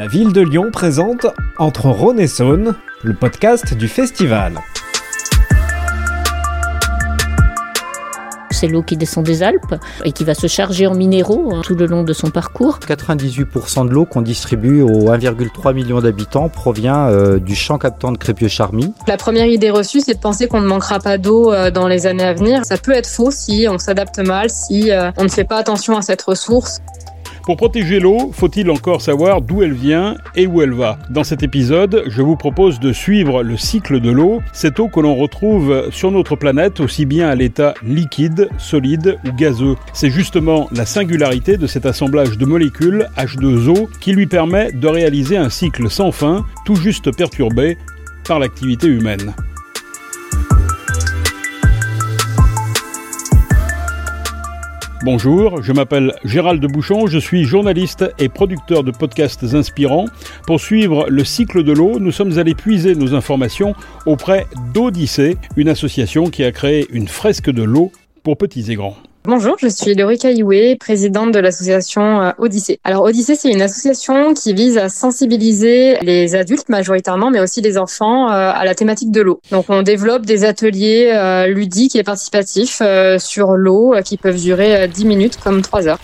La ville de Lyon présente Entre Rhône et Saône, le podcast du festival. c'est l'eau qui descend des Alpes et qui va se charger en minéraux hein, tout le long de son parcours. 98% de l'eau qu'on distribue aux 1,3 million d'habitants provient euh, du champ captant de Crépieux-Charmy. La première idée reçue, c'est de penser qu'on ne manquera pas d'eau euh, dans les années à venir. Ça peut être faux si on s'adapte mal, si euh, on ne fait pas attention à cette ressource. Pour protéger l'eau, faut-il encore savoir d'où elle vient et où elle va Dans cet épisode, je vous propose de suivre le cycle de l'eau, cette eau que l'on retrouve sur notre planète aussi bien à l'état liquide, solide ou gazeux. C'est justement la singularité de cet assemblage de molécules H2O qui lui permet de réaliser un cycle sans fin, tout juste perturbé par l'activité humaine. Bonjour, je m'appelle Gérald Bouchon, je suis journaliste et producteur de podcasts inspirants. Pour suivre le cycle de l'eau, nous sommes allés puiser nos informations auprès d'Odyssée, une association qui a créé une fresque de l'eau pour petits et grands. Bonjour, je suis Laurie Cailloué, présidente de l'association euh, Odyssée. Alors Odyssée, c'est une association qui vise à sensibiliser les adultes majoritairement, mais aussi les enfants euh, à la thématique de l'eau. Donc on développe des ateliers euh, ludiques et participatifs sur l'eau qui peuvent durer 10 minutes comme 3 heures.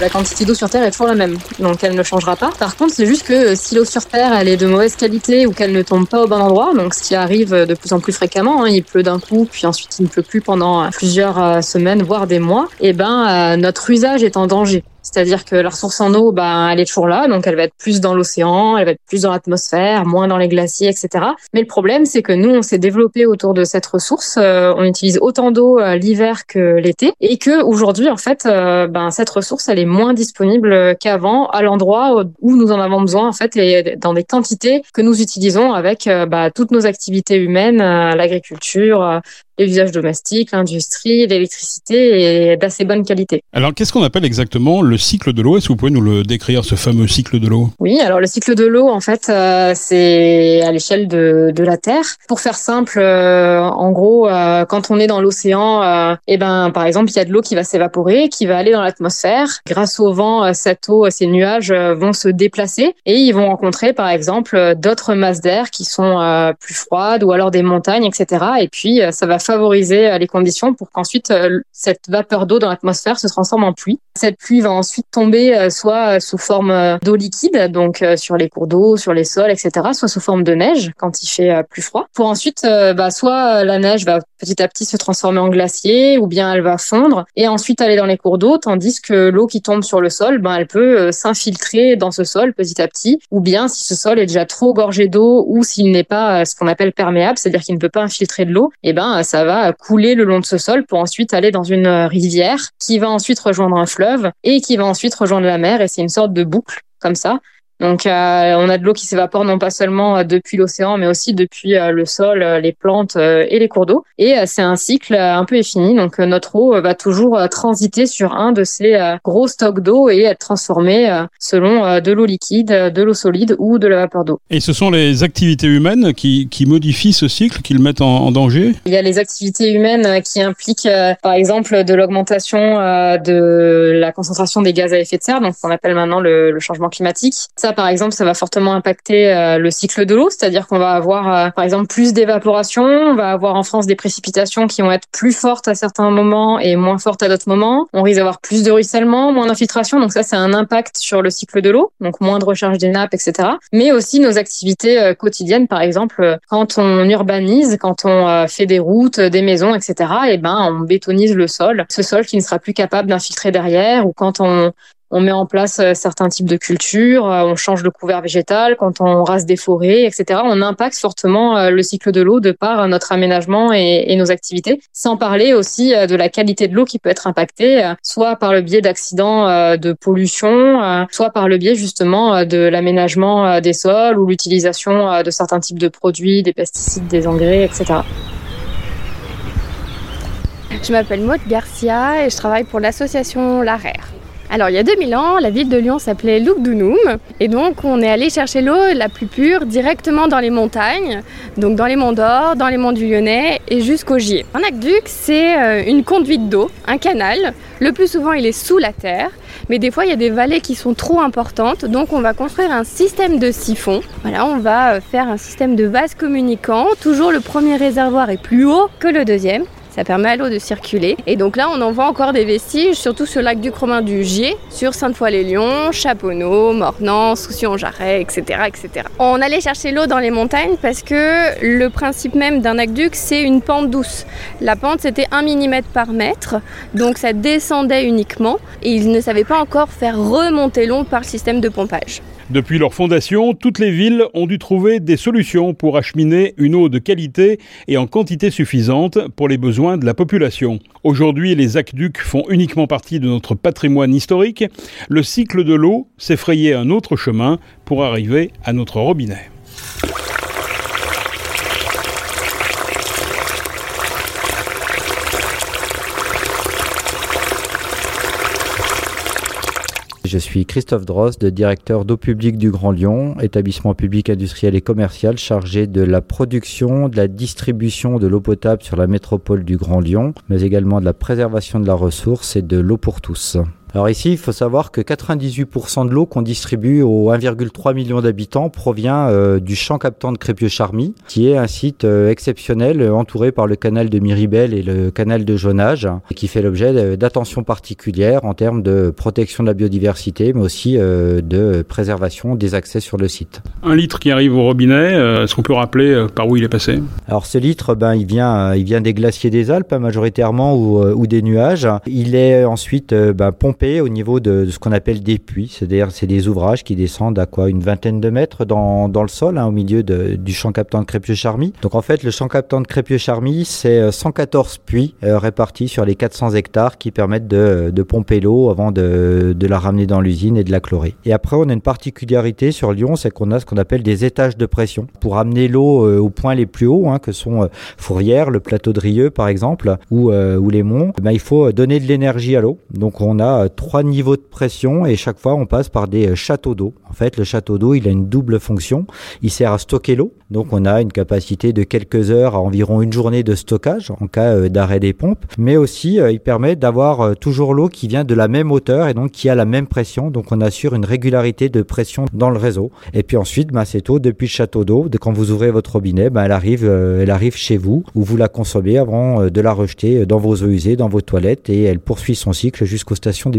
La quantité d'eau sur Terre est toujours la même, donc elle ne changera pas. Par contre, c'est juste que si l'eau sur Terre elle est de mauvaise qualité ou qu'elle ne tombe pas au bon endroit, donc ce qui arrive de plus en plus fréquemment, hein, il pleut d'un coup, puis ensuite il ne pleut plus pendant plusieurs euh, semaines, voire des mois, et eh ben euh, notre usage est en danger. C'est-à-dire que la ressource en eau, ben, elle est toujours là, donc elle va être plus dans l'océan, elle va être plus dans l'atmosphère, moins dans les glaciers, etc. Mais le problème, c'est que nous, on s'est développé autour de cette ressource. Euh, on utilise autant d'eau euh, l'hiver que l'été, et que aujourd'hui, en fait, euh, ben, cette ressource, elle est moins disponible qu'avant à l'endroit où nous en avons besoin, en fait, et dans des quantités que nous utilisons avec ben, toutes nos activités humaines, l'agriculture, les usages domestiques, l'industrie, l'électricité est d'assez bonne qualité. Alors, qu'est-ce qu'on appelle exactement le cycle de l'eau? Est-ce que vous pouvez nous le décrire, ce fameux cycle de l'eau? Oui, alors le cycle de l'eau, en fait, euh, c'est à l'échelle de, de, la Terre. Pour faire simple, euh, en gros, euh, quand on est dans l'océan, eh ben, par exemple, il y a de l'eau qui va s'évaporer, qui va aller dans l'atmosphère. Grâce au vent, cette eau, ces nuages vont se déplacer et ils vont rencontrer, par exemple, d'autres masses d'air qui sont plus froides ou alors des montagnes, etc. Et puis, ça va favoriser euh, les conditions pour qu'ensuite euh, cette vapeur d'eau dans l'atmosphère se transforme en pluie. Cette pluie va ensuite tomber euh, soit sous forme d'eau liquide, donc sur les cours d'eau, sur les sols, etc., soit sous forme de neige quand il fait plus froid. Pour ensuite, bah, soit la neige va petit à petit se transformer en glacier, ou bien elle va fondre. Et ensuite aller dans les cours d'eau, tandis que l'eau qui tombe sur le sol, ben, elle peut s'infiltrer dans ce sol petit à petit, ou bien si ce sol est déjà trop gorgé d'eau ou s'il n'est pas ce qu'on appelle perméable, c'est-à-dire qu'il ne peut pas infiltrer de l'eau, et eh ben ça va couler le long de ce sol pour ensuite aller dans une rivière qui va ensuite rejoindre un fleuve et qui va ensuite rejoindre la mer. Et c'est une sorte de boucle comme ça donc, euh, on a de l'eau qui s'évapore non pas seulement euh, depuis l'océan, mais aussi depuis euh, le sol, les plantes et les cours d'eau. Et c'est un cycle un peu infini. Donc, notre eau va toujours transiter sur un de ces gros stocks d'eau et être transformée selon de l'eau liquide, de l'eau solide ou de la vapeur d'eau. Et ce sont les activités humaines qui, qui modifient ce cycle, qui le mettent en, danger? Il y a les activités humaines qui impliquent, par exemple, de l'augmentation de la concentration des gaz à effet de serre, donc ce qu'on appelle maintenant le, le changement climatique. Ça par exemple, ça va fortement impacter euh, le cycle de l'eau, c'est-à-dire qu'on va avoir, euh, par exemple, plus d'évaporation, on va avoir en France des précipitations qui vont être plus fortes à certains moments et moins fortes à d'autres moments. On risque d'avoir plus de ruissellement, moins d'infiltration, donc ça, c'est un impact sur le cycle de l'eau, donc moins de recharge des nappes, etc. Mais aussi nos activités euh, quotidiennes, par exemple, quand on urbanise, quand on fait des routes, des maisons, etc. Et eh ben, on bétonise le sol, ce sol qui ne sera plus capable d'infiltrer derrière, ou quand on on met en place euh, certains types de cultures, euh, on change le couvert végétal, quand on rase des forêts, etc. On impacte fortement euh, le cycle de l'eau de par notre aménagement et, nos activités, sans parler aussi de la qualité de l'eau qui peut être impactée, soit par le biais d'accidents de pollution, soit par le biais justement de l'aménagement des sols ou l'utilisation de certains types de produits, des pesticides, des engrais, etc. Je m'appelle Maud Garcia et je travaille pour l'association L'Arère. Alors il y a 2000 ans, la ville de Lyon s'appelait Lugdunum et donc on est allé chercher l'eau la plus pure directement dans les montagnes, donc dans les monts d'Or, dans les monts du Lyonnais et jusqu'au Gier. Un aqueduc, c'est euh, une conduite d'eau, un canal. Le plus souvent, il est sous la terre, mais des fois, il y a des vallées qui sont trop importantes, donc on va construire un système de siphon. Voilà, on va euh, faire un système de vases communicants. Toujours le premier réservoir est plus haut que le deuxième. Ça permet à l'eau de circuler. Et donc là, on en voit encore des vestiges, surtout sur le lac du du Gier, sur Sainte-Foy-les-Lyons, Chaponneau, Mornan, Soucy-en-Jarret, etc., etc. On allait chercher l'eau dans les montagnes parce que le principe même d'un aqueduc, c'est une pente douce. La pente, c'était 1 mm par mètre, donc ça descendait uniquement et ils ne savaient pas encore faire remonter l'eau par le système de pompage. Depuis leur fondation, toutes les villes ont dû trouver des solutions pour acheminer une eau de qualité et en quantité suffisante pour les besoins de la population. Aujourd'hui, les aqueducs font uniquement partie de notre patrimoine historique. Le cycle de l'eau s'est frayé un autre chemin pour arriver à notre robinet. Je suis Christophe Drost, directeur d'eau publique du Grand Lyon, établissement public industriel et commercial chargé de la production, de la distribution de l'eau potable sur la métropole du Grand Lyon, mais également de la préservation de la ressource et de l'eau pour tous. Alors ici, il faut savoir que 98% de l'eau qu'on distribue aux 1,3 million d'habitants provient euh, du champ captant de Crépieux-Charmy, qui est un site euh, exceptionnel euh, entouré par le canal de Miribel et le canal de Jonage, et qui fait l'objet d'attention particulière en termes de protection de la biodiversité, mais aussi de préservation des accès sur le site. Un litre qui arrive au robinet, est-ce qu'on peut rappeler par où il est passé? Alors ce litre, ben, il vient, il vient des glaciers des Alpes majoritairement ou, ou, des nuages. Il est ensuite ben, pompé au niveau de, ce qu'on appelle des puits, c'est-à-dire c'est des ouvrages qui descendent à quoi une vingtaine de mètres dans, dans le sol, hein, au milieu du champ captant de Crépieux-Charmy. Donc en fait, le champ captant de Crépieux-Charmy, c'est 114 euh, puits euh, répartis sur les 400 hectares qui permettent de, de pomper l'eau avant de, la ramener dans l'usine et de la chlorer. Et après, on a une particularité sur Lyon, c'est qu'on a ce qu'on appelle des étages de pression pour amener l'eau euh, aux points les plus hauts, hein, que sont Fourrières, le plateau de Rieux par exemple, ou, ou les monts. Ben, il faut donner de l'énergie à l'eau. Donc on a trois niveaux de pression et chaque fois on passe par des euh, châteaux d'eau. En fait, le château d'eau, il a une double fonction. Il sert à stocker l'eau. Donc on a une capacité de quelques heures à environ une journée de stockage en cas euh, d'arrêt des pompes, mais aussi euh, il permet d'avoir toujours l'eau qui vient de la même hauteur et donc qui a la même pression. Donc on assure une régularité de pression dans le réseau. Et puis ensuite, bah, cette eau depuis le château d'eau, quand vous ouvrez votre robinet, bah, elle arrive, elle arrive chez vous où vous la consommez avant de la rejeter dans vos eaux usées, dans vos toilettes et elle poursuit son cycle jusqu'aux stations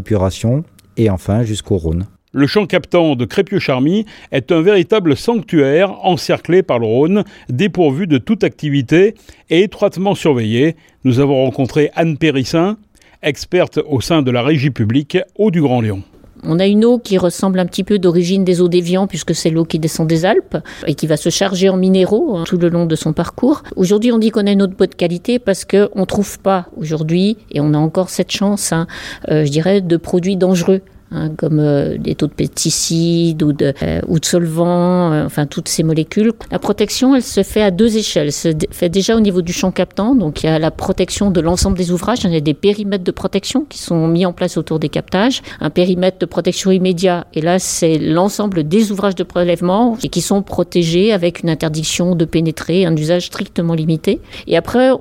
et enfin jusqu'au Rhône. Le champ captant de Crépieux-Charmy est un véritable sanctuaire encerclé par le Rhône, dépourvu de toute activité et étroitement surveillé. Nous avons rencontré Anne Périssin, experte au sein de la régie publique Eau du Grand Lyon. On a une eau qui ressemble un petit peu d'origine des eaux d'Évian, puisque c'est l'eau qui descend des Alpes et qui va se charger en minéraux hein, tout le long de son parcours. Aujourd'hui, on dit qu'on a une eau de bonne qualité parce qu'on ne trouve pas aujourd'hui, et on a encore cette chance, hein, euh, je dirais, de produits dangereux Hein, comme euh, des taux de pesticides ou de, euh, ou de solvants, euh, enfin toutes ces molécules. La protection, elle se fait à deux échelles. Elle se fait déjà au niveau du champ captant, donc il y a la protection de l'ensemble des ouvrages. Il y a des périmètres de protection qui sont mis en place autour des captages. Un périmètre de protection immédiat, et là c'est l'ensemble des ouvrages de prélèvement et qui sont protégés avec une interdiction de pénétrer, un usage strictement limité. Et après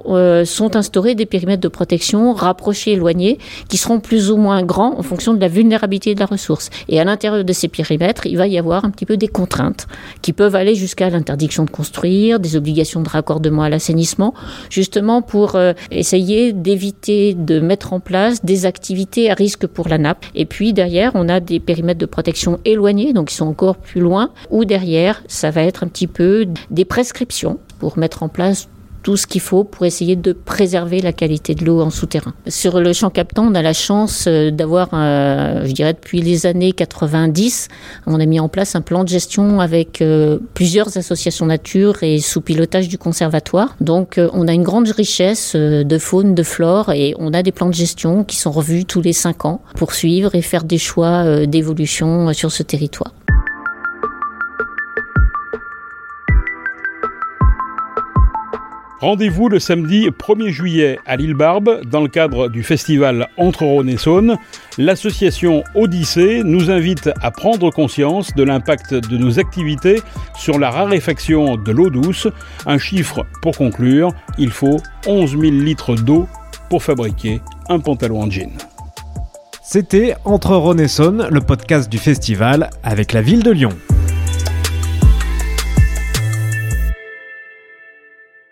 sont instaurés des périmètres de protection rapprochés, éloignés, qui seront plus ou moins grands en fonction de la vulnérabilité de la ressource. Et à l'intérieur de ces périmètres, il va y avoir un petit peu des contraintes qui peuvent aller jusqu'à l'interdiction de construire, des obligations de raccordement à l'assainissement, justement pour euh, essayer d'éviter de mettre en place des activités à risque pour la nappe. Et puis derrière, on a des périmètres de protection éloignés, donc qui sont encore plus loin, ou derrière, ça va être un petit peu des prescriptions pour mettre en place tout ce qu'il faut pour essayer de préserver la qualité de l'eau en souterrain. Sur le champ captant, on a la chance euh, d'avoir, euh, je dirais depuis les années 90, on a mis en place un plan de gestion avec euh, plusieurs associations nature et sous pilotage du conservatoire. Donc on a une grande richesse de faune, de flore et on a des plans de gestion qui sont revus tous les cinq ans pour suivre et faire des choix d'évolution sur ce territoire. Rendez-vous le samedi 1er juillet à l'île Barbe dans le cadre du festival Entre Rhône et Saône. L'association Odyssée nous invite à prendre conscience de l'impact de nos activités sur la raréfaction de l'eau douce. Un chiffre pour conclure, il faut 11 000 litres d'eau pour fabriquer un pantalon en jean. C'était Entre Rhône et Saône, le podcast du festival avec la ville de Lyon.